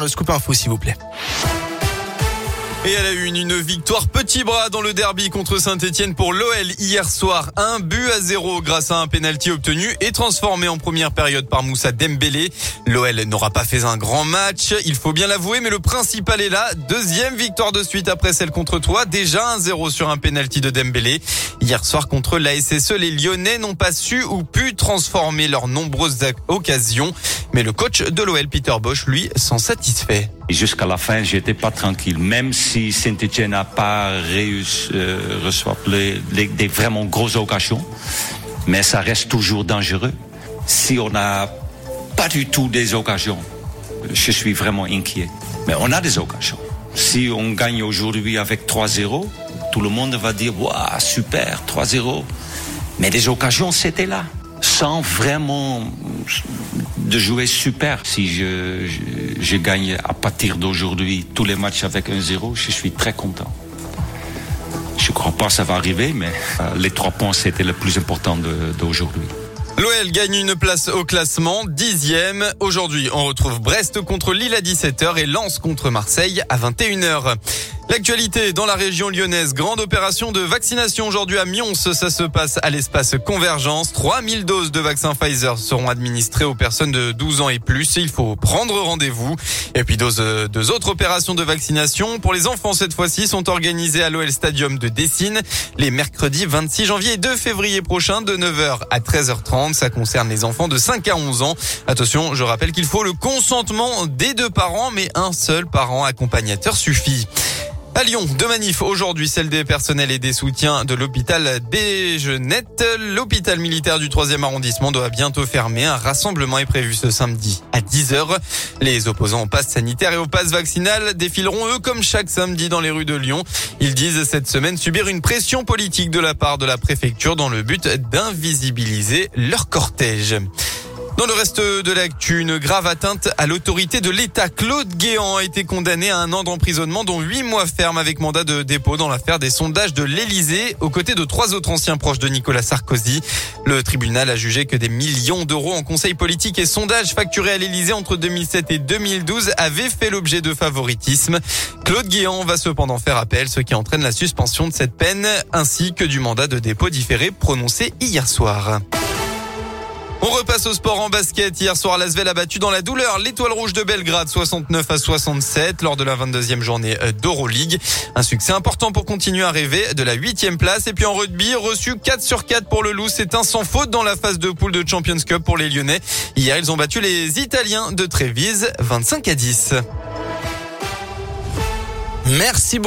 Le scoop info, s'il vous plaît. Et elle a eu une, victoire petit bras dans le derby contre Saint-Etienne pour l'OL hier soir. Un but à zéro grâce à un penalty obtenu et transformé en première période par Moussa Dembélé. L'OL n'aura pas fait un grand match, il faut bien l'avouer, mais le principal est là. Deuxième victoire de suite après celle contre toi. Déjà un zéro sur un penalty de Dembélé. Hier soir contre la SSE, les Lyonnais n'ont pas su ou pu transformer leurs nombreuses occasions. Mais le coach de l'OL, Peter Bosch, lui, s'en satisfait. Jusqu'à la fin, j'étais pas tranquille, même si Saint-Etienne n'a pas réussi euh, recevoir des vraiment grosses occasions, mais ça reste toujours dangereux. Si on n'a pas du tout des occasions, je suis vraiment inquiet. Mais on a des occasions. Si on gagne aujourd'hui avec 3-0, tout le monde va dire Waouh, super, 3-0. Mais les occasions, c'était là. Sans vraiment de jouer super. Si je, je, gagne à partir d'aujourd'hui tous les matchs avec un 0, je suis très content. Je ne crois pas que ça va arriver, mais euh, les trois points, c'était le plus important d'aujourd'hui. L'OL gagne une place au classement, dixième. Aujourd'hui, on retrouve Brest contre Lille à 17h et Lens contre Marseille à 21h. L'actualité dans la région lyonnaise, grande opération de vaccination aujourd'hui à Mions. Ça se passe à l'espace Convergence. 3000 doses de vaccin Pfizer seront administrées aux personnes de 12 ans et plus. Il faut prendre rendez-vous. Et puis deux, deux autres opérations de vaccination pour les enfants cette fois-ci sont organisées à l'OL Stadium de Dessine les mercredis 26 janvier et 2 février prochains de 9h à 13h30. Ça concerne les enfants de 5 à 11 ans. Attention, je rappelle qu'il faut le consentement des deux parents, mais un seul parent accompagnateur suffit. À Lyon, deux manifs aujourd'hui, celle des personnels et des soutiens de l'hôpital Bégenette. L'hôpital militaire du 3e arrondissement doit bientôt fermer. Un rassemblement est prévu ce samedi à 10h. Les opposants au pass sanitaire et au pass vaccinal défileront eux comme chaque samedi dans les rues de Lyon. Ils disent cette semaine subir une pression politique de la part de la préfecture dans le but d'invisibiliser leur cortège. Dans le reste de l'actu, une grave atteinte à l'autorité de l'État. Claude Guéant a été condamné à un an d'emprisonnement, dont huit mois ferme avec mandat de dépôt dans l'affaire des sondages de l'Élysée, aux côtés de trois autres anciens proches de Nicolas Sarkozy. Le tribunal a jugé que des millions d'euros en conseil politique et sondages facturés à l'Élysée entre 2007 et 2012 avaient fait l'objet de favoritisme. Claude Guéant va cependant faire appel, ce qui entraîne la suspension de cette peine, ainsi que du mandat de dépôt différé prononcé hier soir. On repasse au sport en basket. Hier soir, Lasvel a battu dans la douleur l'étoile rouge de Belgrade 69 à 67 lors de la 22e journée d'Euroleague. Un succès important pour continuer à rêver de la 8e place. Et puis en rugby, reçu 4 sur 4 pour le Loup. C'est un sans faute dans la phase de poule de Champions Cup pour les Lyonnais. Hier, ils ont battu les Italiens de Trévise 25 à 10. Merci beaucoup.